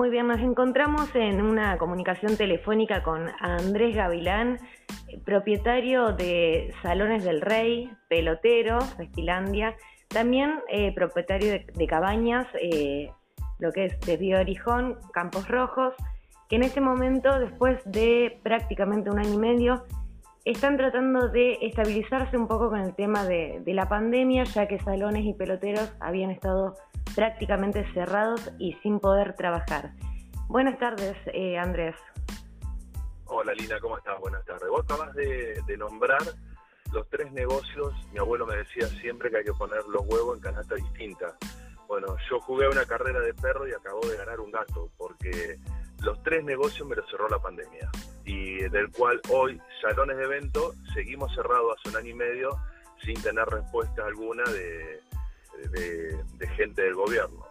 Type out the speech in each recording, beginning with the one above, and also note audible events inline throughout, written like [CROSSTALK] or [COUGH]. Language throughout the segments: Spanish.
Muy bien, nos encontramos en una comunicación telefónica con Andrés Gavilán, propietario de Salones del Rey, pelotero, Festilandia, también eh, propietario de, cabañas, eh, lo que es Desvío Orijón, Campos Rojos, que en este momento, después de prácticamente un año y medio, están tratando de estabilizarse un poco con el tema de, la pandemia, ya que salones y peloteros habían estado prácticamente cerrados y sin poder trabajar. Buenas tardes, eh, Andrés. Hola Lina, ¿cómo estás? Buenas tardes. Vos acabas de, nombrar los tres negocios. Mi abuelo me decía siempre que hay que poner los huevos en canasta distinta. Bueno, yo jugué una carrera de perro y acabo de ganar un gato, porque los tres negocios me los cerró la pandemia y del cual hoy, salones de evento, seguimos cerrados hace un año y medio sin tener respuesta alguna de, de, gente del gobierno.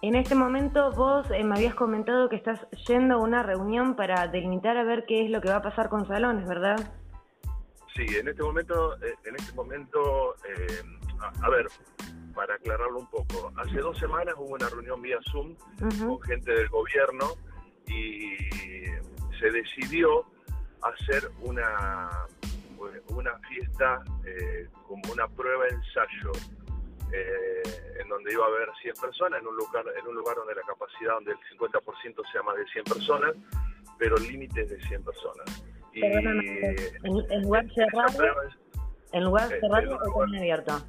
En este momento vos eh, me habías comentado que estás yendo a una reunión para delimitar a ver qué es lo que va a pasar con salones, ¿verdad? Sí, en este momento, eh, en este momento, eh, a, ver, para aclararlo un poco, hace dos semanas hubo una reunión vía Zoom con gente del gobierno y se decidió hacer una, una fiesta eh, como una prueba ensayo, eh, en donde iba a haber 100 personas, en un lugar, en un lugar donde la capacidad, donde el 50% sea más de 100 personas, pero el límite es de 100 personas. Y, ¿En, lugar cerrado? ¿En lugar cerrado o abierto?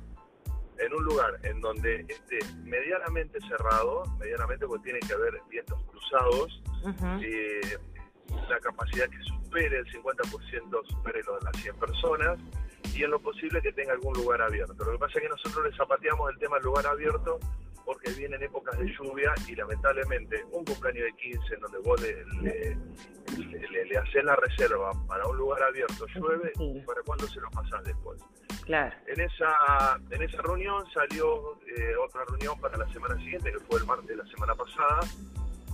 en un lugar en donde esté medianamente cerrado, medianamente porque tiene que haber vientos cruzados, uh la capacidad que supere el 50%, supere lo de las 100 personas y en lo posible que tenga algún lugar abierto. Lo que pasa es que nosotros le zapateamos el tema del lugar abierto porque vienen épocas de lluvia y lamentablemente un cumpleaños de 15 en donde vos le, le, haces la reserva para un lugar abierto, llueve, y ¿para cuándo se lo pasás después? Claro. En esa, en esa reunión salió eh, otra reunión para la semana siguiente, que fue el martes de la semana pasada,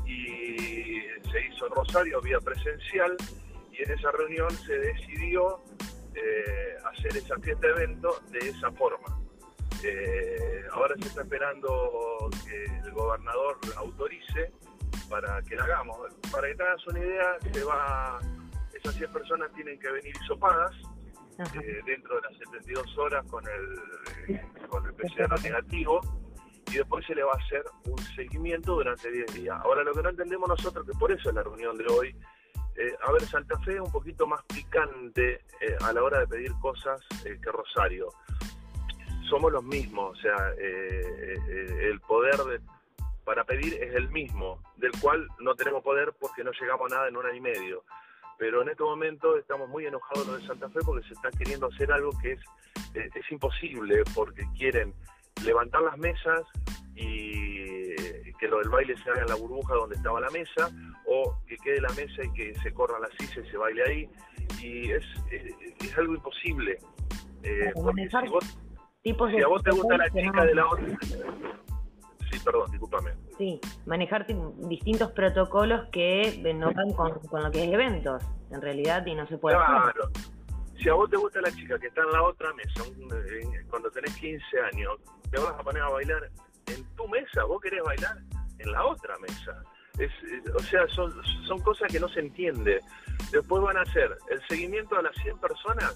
y se hizo en Rosario vía presencial y en esa reunión se decidió eh, hacer esa fiesta evento de esa forma. Eh, ahora se está esperando que el gobernador la autorice para que la hagamos. Para que te hagas una idea, se va, esas 100 personas tienen que venir hisopadas eh, dentro de las 72 horas con el, con el PCR negativo y después se le va a hacer un seguimiento durante 10 días. Ahora, lo que no entendemos nosotros, que por eso es la reunión de hoy, eh, a ver, Santa Fe es un poquito más picante eh, a la hora de pedir cosas eh, que Rosario. Somos los mismos, o sea, el poder para pedir es el mismo, del cual no tenemos poder porque no llegamos a nada en un año y medio. Pero en este momento estamos muy enojados los de Santa Fe porque se está queriendo hacer algo que es, es imposible, porque quieren levantar las mesas y que lo del baile se haga en la burbuja donde estaba la mesa, o que quede la mesa y que se corra la silla y se baile ahí. Y es, es, algo imposible. Eh, porque si, vos, si a vos te gusta la chica de la otra... Sí, perdón, discúlpame. Sí, manejar distintos protocolos que no van con, con lo que es eventos, en realidad, y no se puede claro si a vos te gusta la chica que está en la otra mesa, cuando tenés 15 años, te vas a poner a bailar tu mesa, vos querés bailar en la otra mesa. Es, o sea, son, son cosas que no se entiende. Después van a hacer el seguimiento a las 100 personas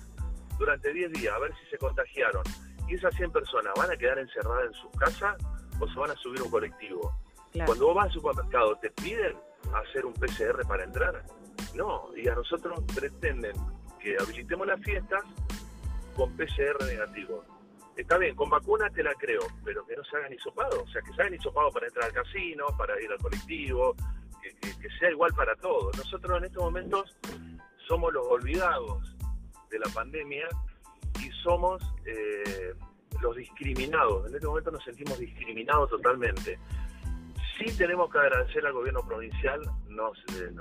durante 10 días, a ver si se contagiaron. Y esas 100 personas van a quedar encerradas en su casa o se van a subir un colectivo. Cuando vos vas al supermercado, ¿te piden hacer un PCR para entrar? No, y a nosotros pretenden que habilitemos las fiestas con PCR negativo. Está bien, con vacunas te la creo, pero que no se hagan hisopados, o sea, que se hagan hisopados para entrar al casino, para ir al colectivo, que, sea igual para todos. Nosotros en estos momentos somos los olvidados de la pandemia y somos eh, los discriminados. En este momento nos sentimos discriminados totalmente. Sí tenemos que agradecer al gobierno provincial, no,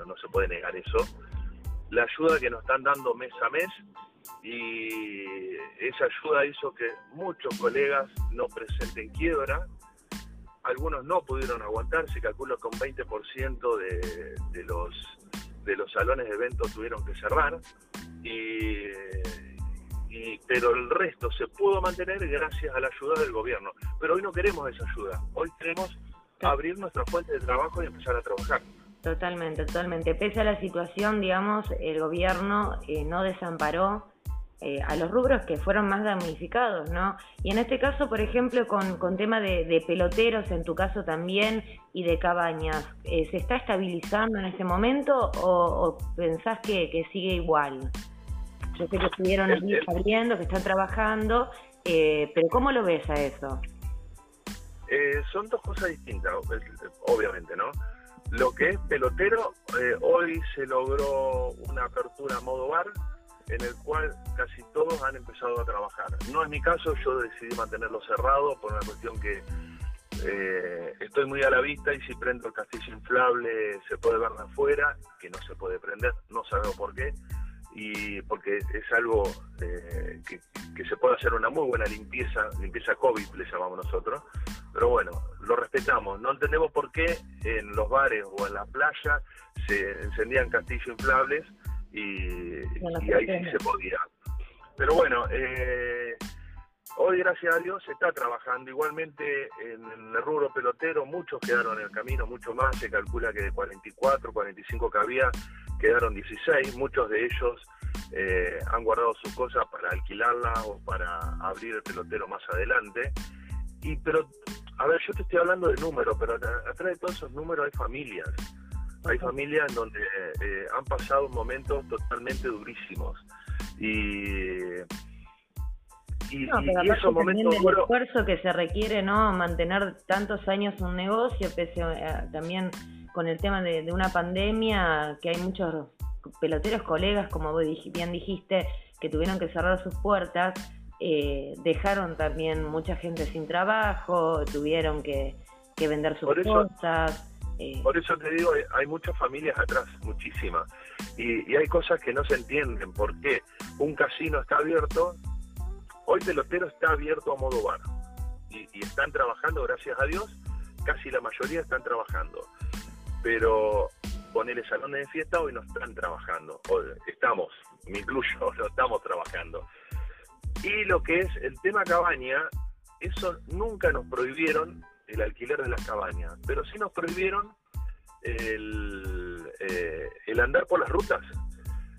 no se puede negar eso, la ayuda que nos están dando mes a mes y esa ayuda hizo que muchos colegas no presenten quiebra, algunos no pudieron aguantar, se calcula que un 20% de, de, los, de los salones de eventos tuvieron que cerrar, y, pero el resto se pudo mantener gracias a la ayuda del gobierno. Pero hoy no queremos esa ayuda, hoy queremos abrir nuestra fuente de trabajo y empezar a trabajar. Totalmente, totalmente. Pese a la situación, digamos, el gobierno eh, no desamparó eh, a los rubros que fueron más damnificados, ¿no? Y en este caso, por ejemplo, con, con tema de, peloteros, en tu caso también, y de cabañas, eh, ¿se está estabilizando en este momento o, pensás que, sigue igual? Yo sé que estuvieron abriendo, que están trabajando, eh, pero ¿cómo lo ves a eso? son dos cosas distintas, obviamente, ¿no? Lo que es pelotero, hoy se logró una apertura a modo bar, en el cual casi todos han empezado a trabajar. No es mi caso, yo decidí mantenerlo cerrado por una cuestión que eh, estoy muy a la vista y si prendo el castillo inflable se puede ver de afuera, que no se puede prender, no sabemos por qué, y porque es algo eh, que, se puede hacer una muy buena limpieza, limpieza COVID le llamamos nosotros, pero bueno, lo respetamos, no entendemos por qué en los bares o en la playa se encendían castillos inflables y, ahí sí se podía. Pero bueno, eh, hoy gracias a Dios se está trabajando. Igualmente en el rubro pelotero muchos quedaron en el camino, mucho más. Se calcula que de 44, 45 que había, quedaron 16. Muchos de ellos eh, han guardado sus cosas para alquilarla o para abrir el pelotero más adelante. Y pero, a ver, yo te estoy hablando de números, pero atrás de todos esos números hay familias hay familias en donde eh, han pasado momentos totalmente durísimos. Y, y, no, pero esos momentos del esfuerzo que se requiere no mantener tantos años un negocio pese también con el tema de, una pandemia que hay muchos peloteros colegas como vos bien dijiste que tuvieron que cerrar sus puertas eh, dejaron también mucha gente sin trabajo tuvieron que, vender sus cosas eh, Por eso te digo, hay, muchas familias atrás, muchísimas. Y, hay cosas que no se entienden. ¿Por qué? Un casino está abierto, hoy pelotero está abierto a modo bar. Y, están trabajando, gracias a Dios, casi la mayoría están trabajando. Pero ponerle salones de fiesta hoy no están trabajando. estamos, me incluyo, [LAUGHS] no estamos trabajando. Y lo que es el tema cabaña, eso nunca nos prohibieron el alquiler de las cabañas, pero sí nos prohibieron el, eh, el andar por las rutas.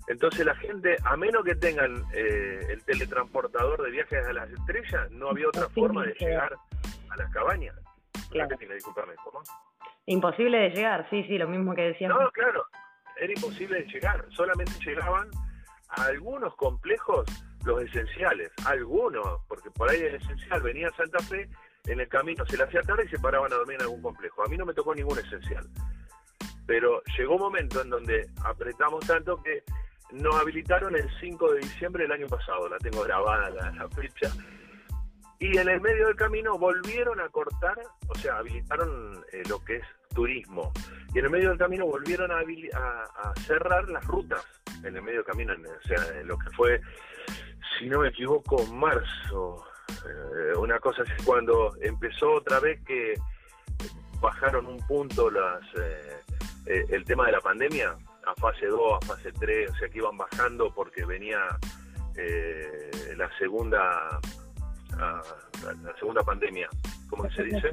Entonces la gente, a menos que tengan eh, el teletransportador de viajes a las estrellas, no había otra forma de llegar a las cabañas. Claro. Imposible de llegar, sí, sí, lo mismo que decíamos. No, claro, era imposible de llegar. Solamente llegaban a algunos complejos los esenciales, algunos, porque por ahí el esencial venía a Santa Fe en el camino se le hacía tarde y se paraban a dormir en algún complejo. A mí no me tocó ningún esencial. Pero llegó un momento en donde apretamos tanto que nos habilitaron el 5 de diciembre del año pasado, la tengo grabada la, fecha. Y en el medio del camino volvieron a cortar, o sea, habilitaron eh, lo que es turismo. Y en el medio del camino volvieron a, a, cerrar las rutas. En el medio del camino, o sea, en lo que fue, si no me equivoco, marzo, eh, una cosa es cuando empezó otra vez que bajaron un punto las eh, eh, el tema de la pandemia a fase 2, a fase 3, o sea que iban bajando porque venía la segunda la, segunda pandemia, ¿cómo se dice?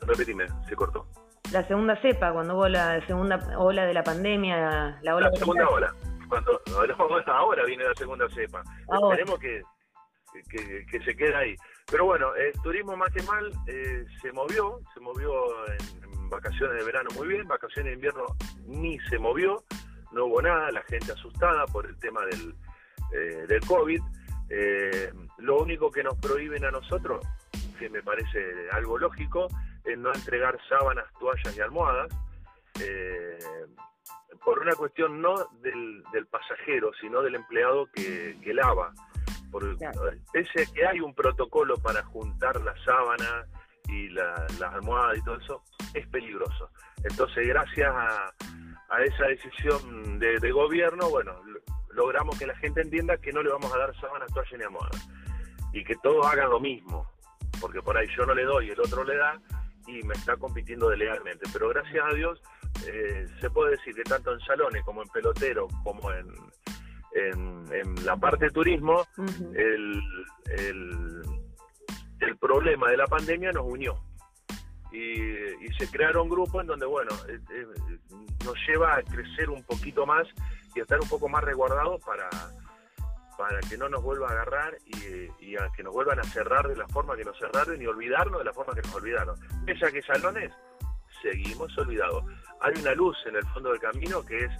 Repetime, se cortó. La segunda cepa, cuando hubo la segunda ola de la pandemia, la ola la segunda ola. Cuando, ahora viene la segunda cepa. Esperemos que que, se queda ahí. Pero bueno, el turismo más que mal eh, se movió, se movió en, vacaciones de verano muy bien, vacaciones de invierno ni se movió, no hubo nada, la gente asustada por el tema del, eh, del COVID. Eh, lo único que nos prohíben a nosotros, que me parece algo lógico, es no entregar sábanas, toallas y almohadas. por una cuestión no del, del pasajero, sino del empleado que, que lava por, Pese a que hay un protocolo para juntar la sábana y la, las almohadas y todo eso, es peligroso. Entonces, gracias a, esa decisión de, gobierno, bueno, logramos que la gente entienda que no le vamos a dar sábanas, toallas ni almohadas. Y que todos hagan lo mismo. Porque por ahí yo no le doy, y el otro le da, y me está compitiendo legalmente. Pero gracias a Dios, eh, se puede decir que tanto en salones como en pelotero, como en, en, la parte de turismo, el, el, problema de la pandemia nos unió. y, se crearon grupos en donde, bueno, eh, eh, nos lleva a crecer un poquito más y a estar un poco más resguardados para, para que no nos vuelva a agarrar y, a que nos vuelvan a cerrar de la forma que nos cerraron y olvidarnos de la forma que nos olvidaron. Pese a que salones, seguimos olvidados. Hay una luz en el fondo del camino que es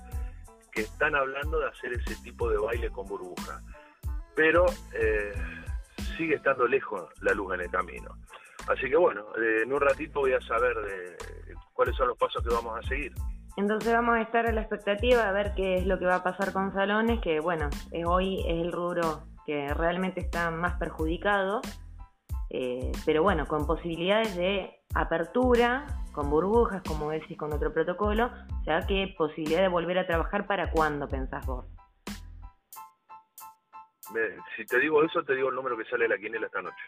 que están hablando de hacer ese tipo de baile con burbuja. Pero eh, sigue estando lejos la luz en el camino. Así que bueno, eh, en un ratito voy a saber de cuáles son los pasos que vamos a seguir. Entonces vamos a estar a la expectativa a ver qué es lo que va a pasar con salones, que bueno, eh, hoy es el rubro que realmente está más perjudicado, eh, pero bueno, con posibilidades de apertura, con burbujas, como decís, con otro protocolo, o sea, ¿qué posibilidad de volver a trabajar para cuándo pensás vos? si te digo eso, te digo el número que sale de la quinela esta noche.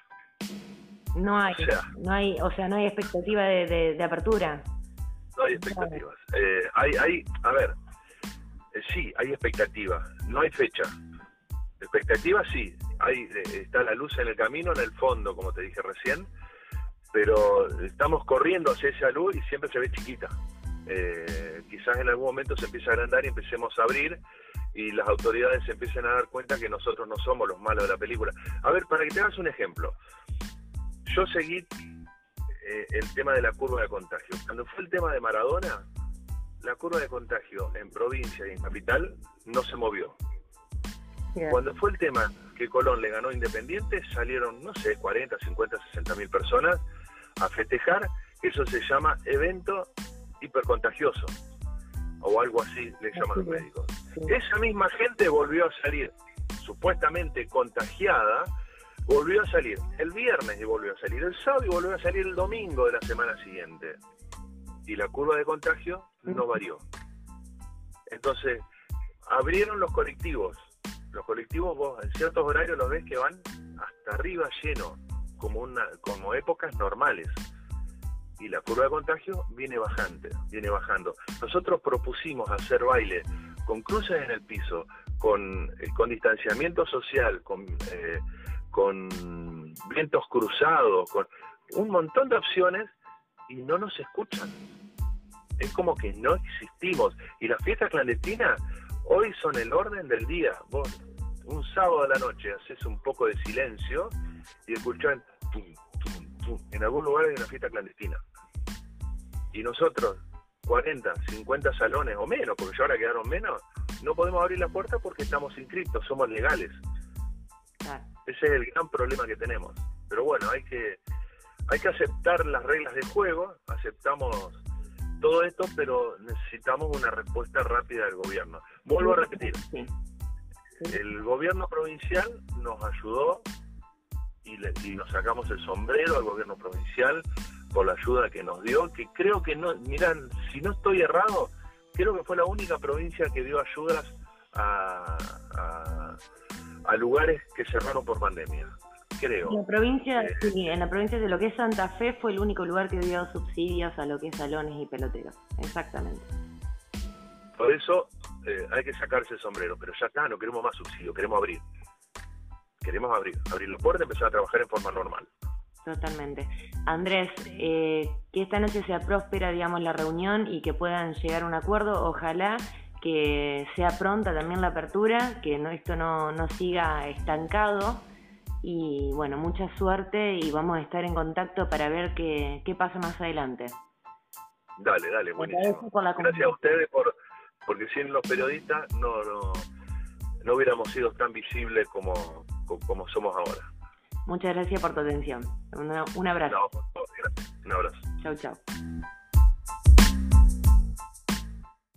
No hay, no hay, o sea, no hay expectativa de, apertura. No hay expectativas. Eh, hay, hay, a ver, eh, sí, hay expectativa. No hay fecha. Expectativa sí. Hay, eh, está la luz en el camino, en el fondo, como te dije recién, pero estamos corriendo hacia esa luz y siempre se ve chiquita. quizás en algún momento se empieza a agrandar y empecemos a abrir y las autoridades se empiecen a dar cuenta que nosotros no somos los malos de la película. A ver, para que te hagas un ejemplo, yo seguí eh, el tema de la curva de contagio. Cuando fue el tema de Maradona, la curva de contagio en provincia y en capital no se movió. Cuando fue el tema que Colón le ganó Independiente, salieron, no sé, 40, 50, 60 mil personas a festejar. Eso se llama evento hipercontagioso, o algo así le llaman los médicos. Esa misma gente volvió a salir supuestamente contagiada volvió a salir el viernes y volvió a salir el sábado y volvió a salir el domingo de la semana siguiente. Y la curva de contagio no varió. Entonces, abrieron los colectivos. Los colectivos vos en ciertos horarios los ves que van hasta arriba lleno, como, una, como épocas normales. Y la curva de contagio viene bajante, viene bajando. Nosotros propusimos hacer baile con cruces en el piso, con, eh, con distanciamiento social, con eh, con vientos cruzados, con un montón de opciones y no nos escuchan. Es como que no existimos. Y las fiestas clandestinas hoy son el orden del día. Vos un sábado a la noche haces un poco de silencio y escuchan en algún lugar hay una fiesta clandestina. Y nosotros, 40, 50 salones o menos, porque ya ahora quedaron menos, no podemos abrir la puerta porque estamos inscritos, somos legales. Ese es el gran problema que tenemos. Pero bueno, hay que, hay que aceptar las reglas del juego, aceptamos todo esto, pero necesitamos una respuesta rápida del gobierno. Vuelvo a repetir, el gobierno provincial nos ayudó y, y nos sacamos el sombrero al gobierno provincial por la ayuda que nos dio, que creo que no, miran, si no estoy errado, creo que fue la única provincia que dio ayudas a, a lugares que cerraron por pandemia. Creo. En la provincia, eh, sí, en la provincia de lo que es Santa Fe fue el único lugar que dio subsidios a lo que es salones y peloteros. Exactamente. Por eso eh, hay que sacarse el sombrero, pero ya está, no queremos más subsidios, queremos abrir. Queremos abrir, abrir los puertas y empezar a trabajar en forma normal. Totalmente. Andrés, eh, que esta noche sea próspera, digamos, la reunión y que puedan llegar a un acuerdo, ojalá, que sea pronta también la apertura, que no, esto no, no siga estancado y bueno, mucha suerte y vamos a estar en contacto para ver qué, qué pasa más adelante. Dale, dale, buenísimo. Gracias a ustedes por, porque sin los periodistas no, no, no hubiéramos sido tan visibles como, como somos ahora. Muchas gracias por tu atención. un abrazo. un abrazo. Chau, chau.